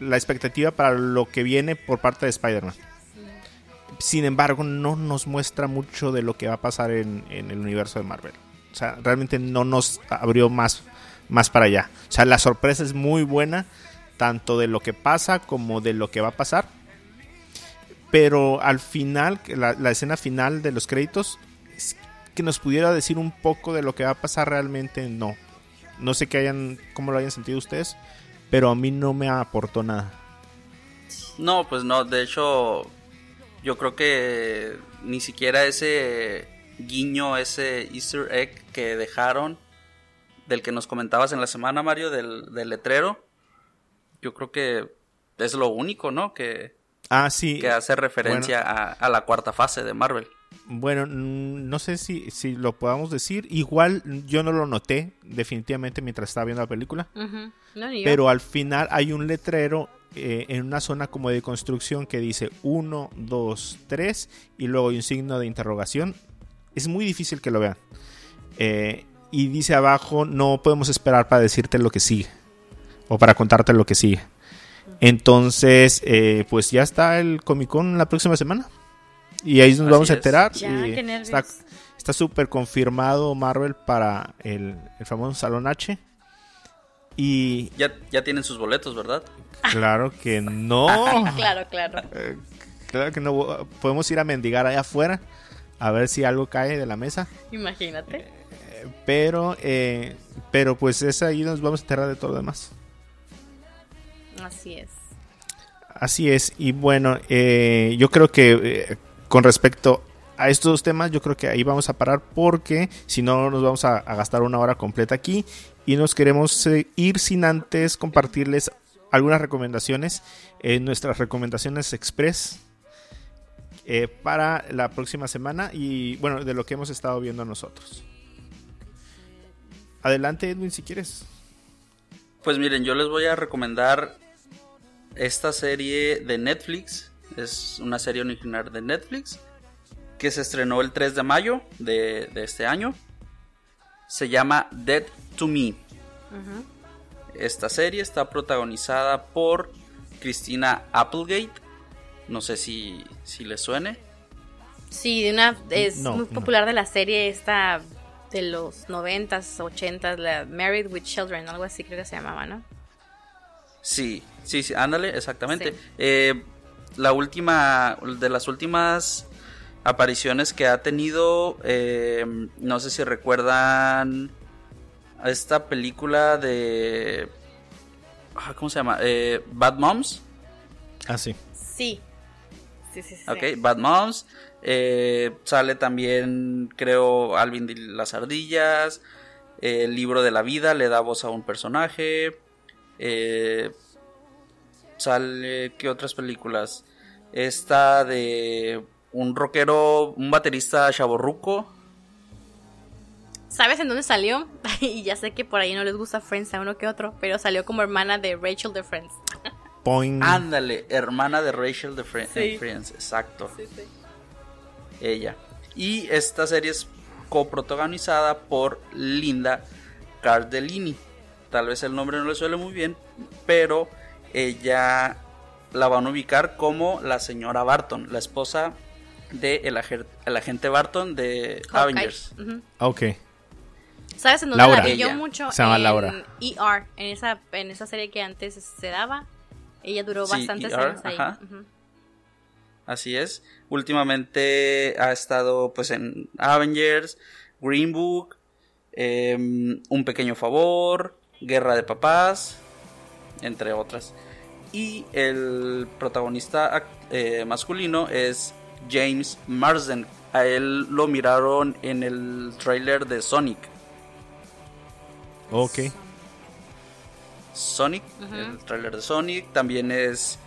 la expectativa para lo que viene por parte de Spider-Man. Sin embargo, no nos muestra mucho de lo que va a pasar en, en, el universo de Marvel. O sea, realmente no nos abrió más más para allá. O sea, la sorpresa es muy buena, tanto de lo que pasa como de lo que va a pasar. Pero al final, la, escena final de los créditos, que nos pudiera decir un poco de lo que va a pasar realmente, no. No sé qué hayan, cómo lo hayan sentido ustedes, pero a mí no me aportó nada. No, pues no, de hecho, yo creo que ni siquiera ese guiño, ese easter egg que dejaron del que nos comentabas en la semana, Mario, del, letrero, yo creo que es lo único, ¿no? Que, ah, sí. que hace referencia a, la cuarta fase de Marvel. Bueno, no sé si, si lo podamos decir. Igual yo no lo noté definitivamente mientras estaba viendo la película. pero al final hay un letrero eh, en una zona como de construcción que dice 1, 2, 3 y luego hay un signo de interrogación. Es muy difícil que lo vean. Eh, y dice abajo no podemos esperar para decirte lo que sigue o para contarte lo que sigue. Entonces, eh, pues ya está el Comic Con la próxima semana y ahí nos vamos a enterar. está súper confirmado Marvel para el, famoso Salón H. Y ya, ya tienen sus boletos, ¿verdad? Claro que no. claro, claro. Eh, claro que no. Podemos ir a mendigar allá afuera a ver si algo cae de la mesa. Imagínate. Pero, eh, pero pues es ahí nos vamos a enterrar de todo lo demás. Así es. Así es. Y bueno, eh, yo creo que eh, con respecto a estos dos temas, yo creo que ahí vamos a parar porque si no nos vamos a, gastar una hora completa aquí y nos queremos ir sin antes compartirles algunas recomendaciones, eh, nuestras recomendaciones express eh, para la próxima semana y bueno, de lo que hemos estado viendo nosotros. Adelante Edwin si quieres. Pues miren, yo les voy a recomendar esta serie de Netflix. Es una serie original de Netflix que se estrenó el 3 de mayo de este año. Se llama Dead to Me. Esta serie está protagonizada por Christina Applegate. No sé si, si le suene. Sí, de una, es No, muy no. popular de la serie esta de los 90s, 80s, la Married with Children, algo así creo que se llamaba, ¿no? Sí, sí, sí, ándale, exactamente. Sí. Eh, la última, de las últimas apariciones que ha tenido, eh, no sé si recuerdan esta película de... ah, ¿Cómo se llama? Eh, Bad Moms. Ah, sí. Sí. Sí, sí, sí. Ok, Bad Moms. Eh, sale también, creo, Alvin y las ardillas. eh, el libro de la vida le da voz a un personaje. eh, sale, ¿qué otras películas? Esta de un rockero, un baterista chaborruco. ¿Sabes en dónde salió? y ya sé que por ahí no les gusta Friends a uno que otro, pero salió como hermana de Rachel de Friends. Point. Ándale, hermana de Rachel de Fri- Sí. en Friends, exacto. Sí, sí. ella. Y esta serie es coprotagonizada por Linda Cardellini. Tal vez el nombre no le suele muy bien, pero ella la van a ubicar como la señora Barton, la esposa de el, ager- el agente Barton de Hawkeye. Avengers. Ujú. Ok. ¿Sabes en dónde Laura. la vi yo mucho? Se llama en Laura. ER, en esa, en esa serie que antes se daba. Ella duró Sí, bastantes ER, años ahí. ajá. Así es. Últimamente ha estado pues en Avengers, Green Book, em, Un pequeño favor, Guerra de papás, entre otras. Y el protagonista eh, masculino es James Marsden. A él lo miraron en el tráiler de Sonic. Ok. Sonic, el tráiler de Sonic. También es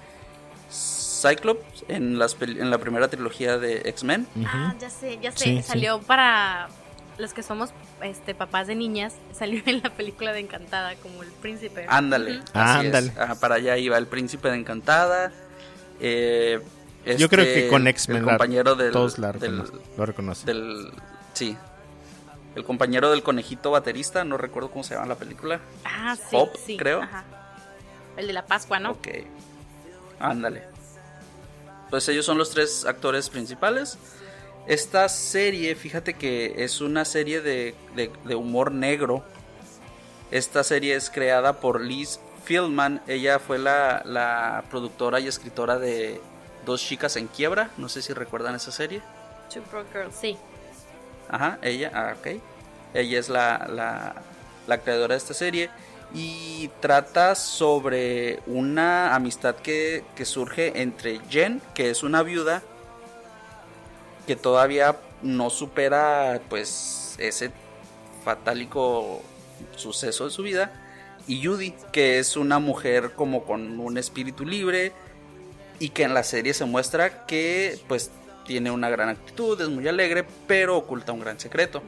Cyclops en, las pel- en la primera trilogía de X-Men. Ah, ya sé, ya sé. Sí, sí. salió para los que somos este papás de niñas. Salió en la película de Encantada como el príncipe. Ándale. Ándale. Ajá, para allá iba el príncipe de Encantada. eh, Yo creo este, que con el X-Men la- compañero del, todos la del, lo reconocen. del- sí. El compañero del conejito baterista, no recuerdo cómo se llama la película. Ah, sí, Hop, sí. creo. Ajá. El de la Pascua, ¿no? Ok. Ándale. Pues ellos son los tres actores principales. Esta serie, fíjate que es una serie de, de- de humor negro. Esta serie es creada por Liz Fieldman. Ella fue la, la productora y escritora de Dos chicas en quiebra. No sé si recuerdan esa serie. Two Broke Girls, sí. Ajá, ella, ah, ok. Ella es la, la, la creadora de esta serie. Y trata sobre una amistad que, que surge entre Jen, que es una viuda, que todavía no supera pues ese fatálico suceso de su vida. Y Judy, que es una mujer como con un espíritu libre y que en la serie se muestra que pues tiene una gran actitud, es muy alegre, pero oculta un gran secreto.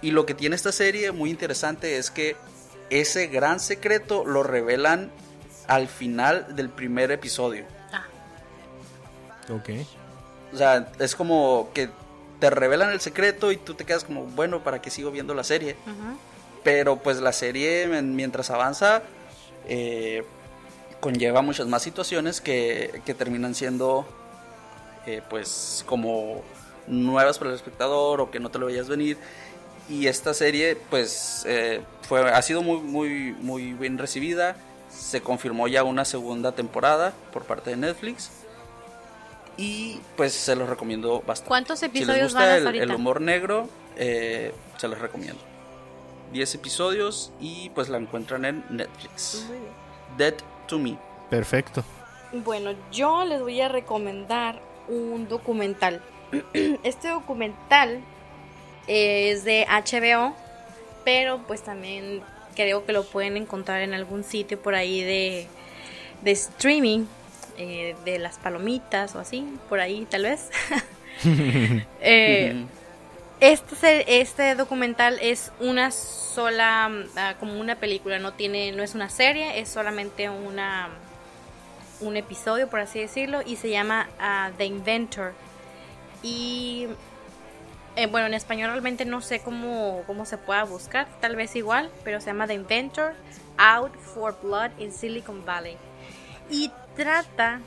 Y lo que tiene esta serie muy interesante es que ese gran secreto lo revelan al final del primer episodio. Ah, Ok. O sea, es como que te revelan el secreto y tú te quedas como, bueno, ¿para qué sigo viendo la serie? ujú. Pero pues la serie en- mientras avanza eh, conlleva muchas más situaciones que, que terminan siendo eh, pues como nuevas para el espectador o que no te lo veías venir. Y esta serie pues eh, fue, ha sido muy, muy, muy bien recibida. Se confirmó ya una segunda temporada por parte de Netflix. Y pues se los recomiendo bastante. ¿Cuántos Si les episodios gusta van hasta el, ahorita? el humor negro, eh, se los recomiendo. 10 episodios y pues la encuentran en Netflix. Dead to Me. Perfecto. Bueno, yo les voy a recomendar un documental. Este documental es de HBO, pero pues también creo que lo pueden encontrar en algún sitio por ahí de de streaming, eh, de las palomitas o así, por ahí tal vez. Eh, este, este documental es una sola, ah, como una película, no tiene, no es una serie, es solamente una un episodio, por así decirlo, y se llama ah, The Inventor. Y eh, bueno, en español realmente no sé cómo, cómo se pueda buscar, tal vez igual, pero se llama The Inventor Out for Blood in Silicon Valley. Y trata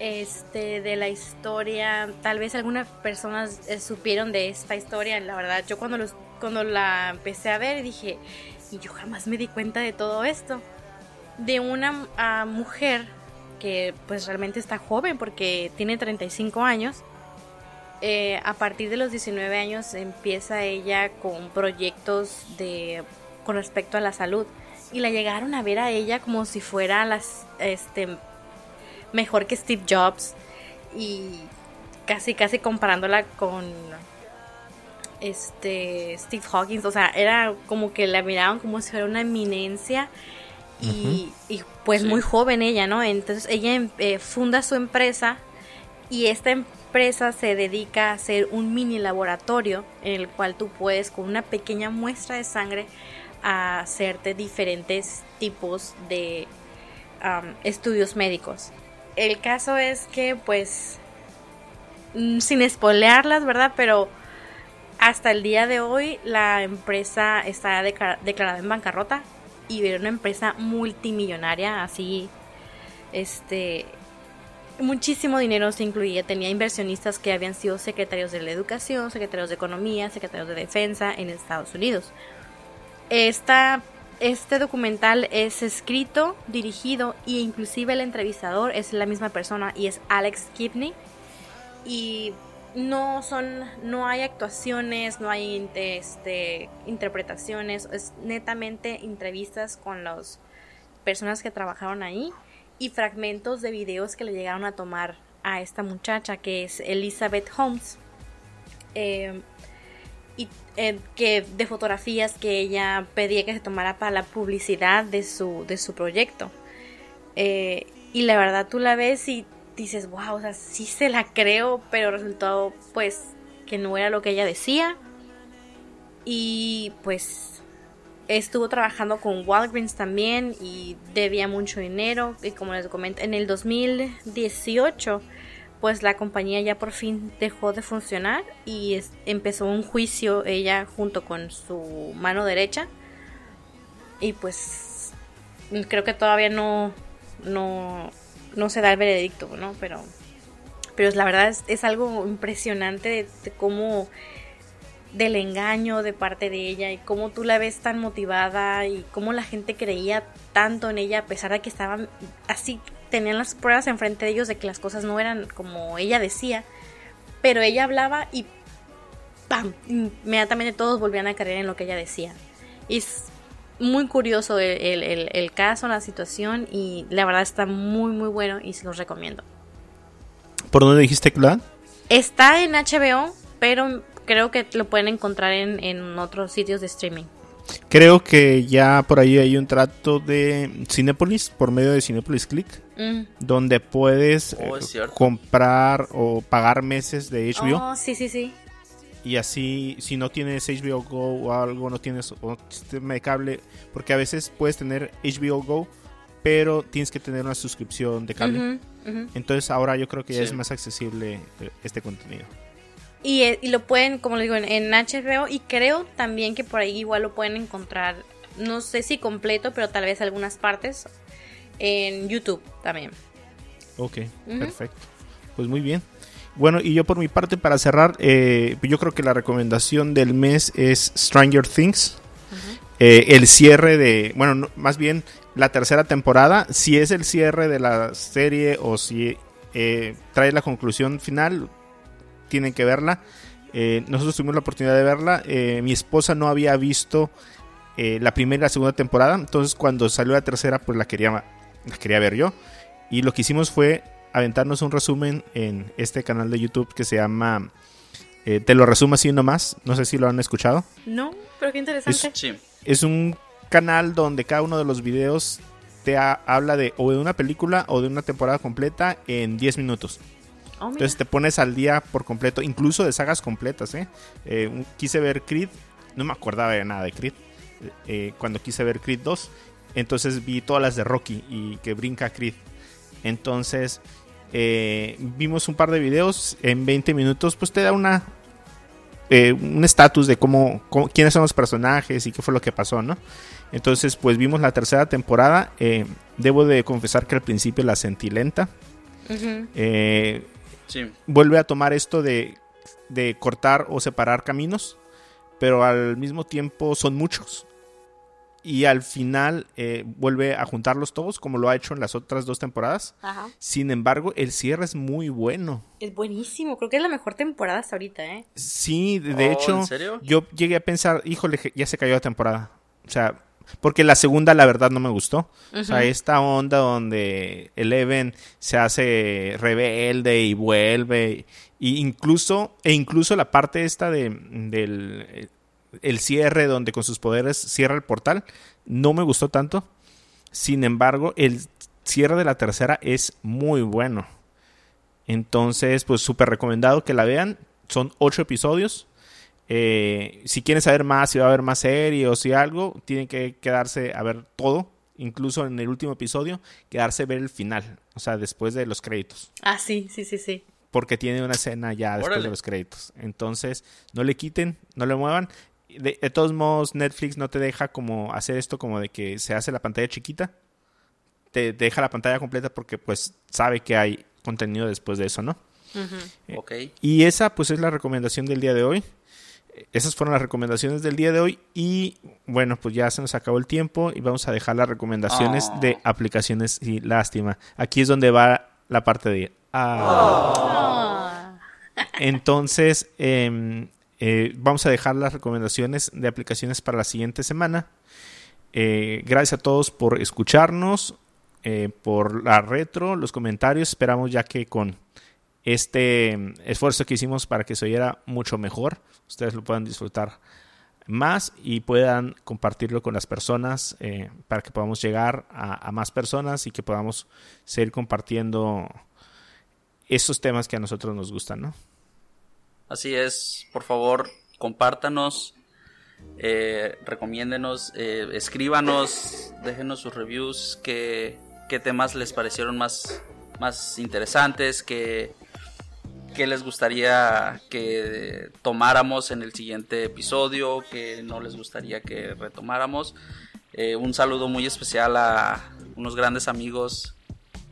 este de la historia, tal vez algunas personas eh, supieron de esta historia, la verdad, yo cuando cuando la empecé a ver dije, y yo jamás me di cuenta de todo esto, de una ah, mujer que pues realmente está joven porque tiene 35 años. Eh, a partir de los 19 años empieza ella con proyectos de con respecto a la salud y la llegaron a ver a ella como si fuera las este mejor que Steve Jobs y casi casi comparándola con este Steve Hawkins, o sea, era como que la miraban como si fuera una eminencia y, pues muy joven ella, ¿no? Entonces ella eh, funda su empresa y esta empresa se dedica a hacer un mini laboratorio en el cual tú puedes con una pequeña muestra de sangre hacerte diferentes tipos de estudios médicos. El caso es que pues mm, sin espolearlas, ¿verdad? Pero hasta el día de hoy la empresa está declarada en bancarrota y era una empresa multimillonaria, así, este, muchísimo dinero se incluía, tenía inversionistas que habían sido secretarios de la educación, secretarios de economía, secretarios de defensa en Estados Unidos. Esta, este documental es escrito, dirigido e inclusive el entrevistador es la misma persona y es Alex Kipney y no son no hay actuaciones no hay este, interpretaciones es netamente entrevistas con las personas que trabajaron ahí y fragmentos de videos que le llegaron a tomar a esta muchacha que es Elizabeth Holmes. Em, y em, que de fotografías que ella pedía que se tomara para la publicidad de su de su proyecto eh, y la verdad tú la ves y dices, wow, o sea, sí se la creo, pero resultó pues que no era lo que ella decía. Y pues estuvo trabajando con Walgreens también y debía mucho dinero. Y como les comento, en el 2018 pues la compañía ya por fin dejó de funcionar y empezó un juicio ella junto con su mano derecha. Y pues creo que todavía no, no no se da el veredicto, ¿no? Pero, pero la verdad es, algo impresionante de, cómo del engaño de parte de ella y cómo tú la ves tan motivada y cómo la gente creía tanto en ella a pesar de que estaban así, tenían las pruebas enfrente de ellos de que las cosas no eran como ella decía, pero ella hablaba y ¡pam! Inmediatamente todos volvían a creer en lo que ella decía. Y es muy curioso el, caso, la situación y la verdad está muy muy bueno y se los recomiendo. ¿Por dónde dijiste que Está en HBO, pero creo que lo pueden encontrar en, otros sitios de streaming. Creo que ya por ahí hay un trato de Cinepolis, por medio de Cinepolis Click, mm. donde puedes oh, eh, comprar o pagar meses de HBO. Oh, sí, sí, sí y así si no tienes HBO Go o algo, no tienes un sistema de cable, porque a veces puedes tener HBO Go, pero tienes que tener una suscripción de cable. Entonces ahora yo creo que ya es más accesible eh, este contenido. Y, eh, y, lo pueden, como le digo, en, HBO y creo también que por ahí igual lo pueden encontrar, no sé si completo, pero tal vez algunas partes en YouTube también. Ok, perfecto. Pues muy bien. Bueno, y yo por mi parte, para cerrar, eh, yo creo que la recomendación del mes es Stranger Things. Eh, el cierre de, bueno, más bien la tercera temporada, si es el cierre de la serie o si eh, trae la conclusión final, tienen que verla. nosotros tuvimos la oportunidad de verla. mi esposa no había visto la primera y la segunda temporada, entonces cuando salió la tercera, pues la quería, la quería ver yo. Y lo que hicimos fue aventarnos un resumen en este canal de YouTube que se llama eh, Te lo resumo así nomás. No sé si lo han escuchado. No, pero qué interesante. Es, es un canal donde cada uno de los videos te habla de o de una película o de una temporada completa en 10 minutos. Oh, Entonces te pones al día por completo, incluso de sagas completas. ¿eh? eh quise ver Creed, no me acordaba de nada de Creed. Eh, cuando quise ver Creed 2, entonces vi todas las de Rocky y que brinca Creed. Entonces eh, vimos un par de videos en 20 minutos, pues te da una un estatus de cómo, quiénes son los personajes y qué fue lo que pasó, ¿no? Entonces, pues vimos la tercera temporada. debo de confesar que al principio la sentí lenta. Eh, vuelve a tomar esto de, cortar o separar caminos, pero al mismo tiempo son muchos. Y al final eh, vuelve a juntarlos todos, como lo ha hecho en las otras dos temporadas. Sin embargo, el cierre es muy bueno. Es buenísimo, creo que es la mejor temporada hasta ahorita, ¿eh? Sí, de, oh, hecho, yo llegué a pensar, híjole, ya se cayó la temporada. O sea, porque la segunda, la verdad, no me gustó. O sea, esta onda donde Eleven se hace rebelde y vuelve. Y incluso, e incluso la parte esta de, del el cierre donde con sus poderes cierra el portal, no me gustó tanto. Sin embargo, el cierre de la tercera es muy bueno. Entonces, pues súper recomendado que la vean. Son ocho episodios. Eh, si quieren saber más, si va a haber más series o si algo, tienen que quedarse a ver todo. Incluso en el último episodio, quedarse a ver el final. O sea, después de los créditos. Ah, sí, sí, sí, sí. Porque tiene una escena ya después de los créditos. Entonces, no le quiten, no le muevan. De, todos modos, Netflix no te deja como hacer esto como de que se hace la pantalla chiquita. Te, deja la pantalla completa porque pues sabe que hay contenido después de eso, ¿no? Eh, y esa pues es la recomendación del día de hoy esas fueron las recomendaciones del día de hoy y bueno, pues ya se nos acabó el tiempo y vamos a dejar las recomendaciones de ah. aplicaciones y lástima. Aquí es donde va la parte de... Ah. Entonces, em, eh, vamos a dejar las recomendaciones de aplicaciones para la siguiente semana. Eh, gracias a todos por escucharnos, eh, por la retro, los comentarios. Esperamos ya que con este em, esfuerzo que hicimos para que se oyera mucho mejor, ustedes lo puedan disfrutar más y puedan compartirlo con las personas eh, para que podamos llegar a, más personas y que podamos seguir compartiendo esos temas que a nosotros nos gustan, ¿no? Así es, por favor, compártanos, eh, recomiéndenos, eh, escríbanos, déjenos sus reviews, qué, qué temas les parecieron más, más interesantes, que qué les gustaría que tomáramos en el siguiente episodio, que no les gustaría que retomáramos. Eh, un saludo muy especial a unos grandes amigos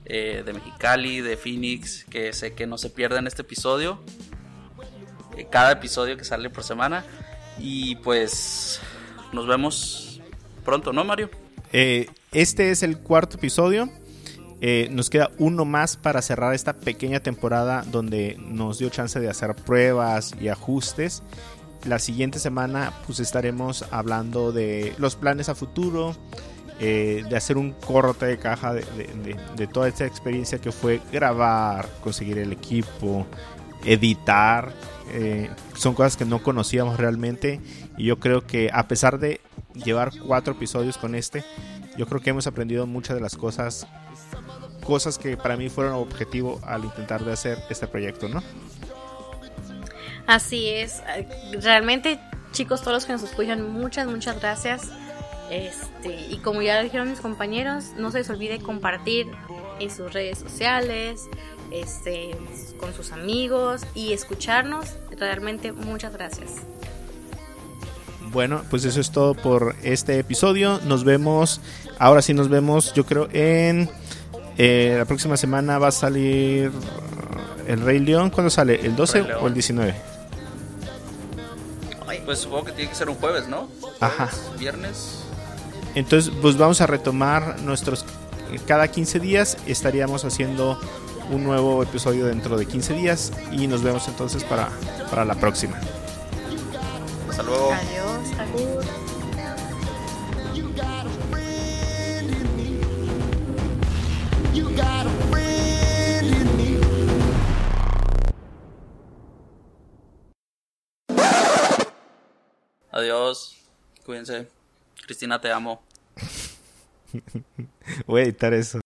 eh, de Mexicali, de Phoenix, que sé que no se pierden este episodio. Eh, cada episodio que sale por semana. Y pues nos vemos pronto, ¿no, Mario? este es el cuarto episodio. Eh, nos queda uno más para cerrar esta pequeña temporada donde nos dio chance de hacer pruebas y ajustes. La siguiente semana pues estaremos hablando de los planes a futuro, eh, de hacer un corte de caja de, toda esta experiencia que fue grabar, conseguir el equipo, editar. Eh, son cosas que no conocíamos realmente y yo creo que a pesar de llevar cuatro episodios con este, yo creo que hemos aprendido muchas de las cosas cosas que para mí fueron objetivo al intentar de hacer este proyecto, ¿no? Así es. Realmente, chicos, todos los que nos escuchan, muchas, muchas gracias. Este, y como ya dijeron mis compañeros, no se les olvide compartir en sus redes sociales, este, con sus amigos y escucharnos. Realmente muchas gracias. Bueno, pues eso es todo por este episodio. Nos vemos, ahora sí nos vemos, yo creo, en eh, la próxima semana va a salir el Rey León. ¿Cuándo sale? ¿El 12 o el 19? Pues supongo que tiene que ser un jueves, ¿no? Ajá. Viernes. Entonces, pues vamos a retomar nuestros. Cada 15 días estaríamos haciendo un nuevo episodio dentro de 15 días. Y nos vemos entonces para, para la próxima. Hasta luego. Adiós, Adiós. Cuídense. Cristina, te amo. Voy a editar eso.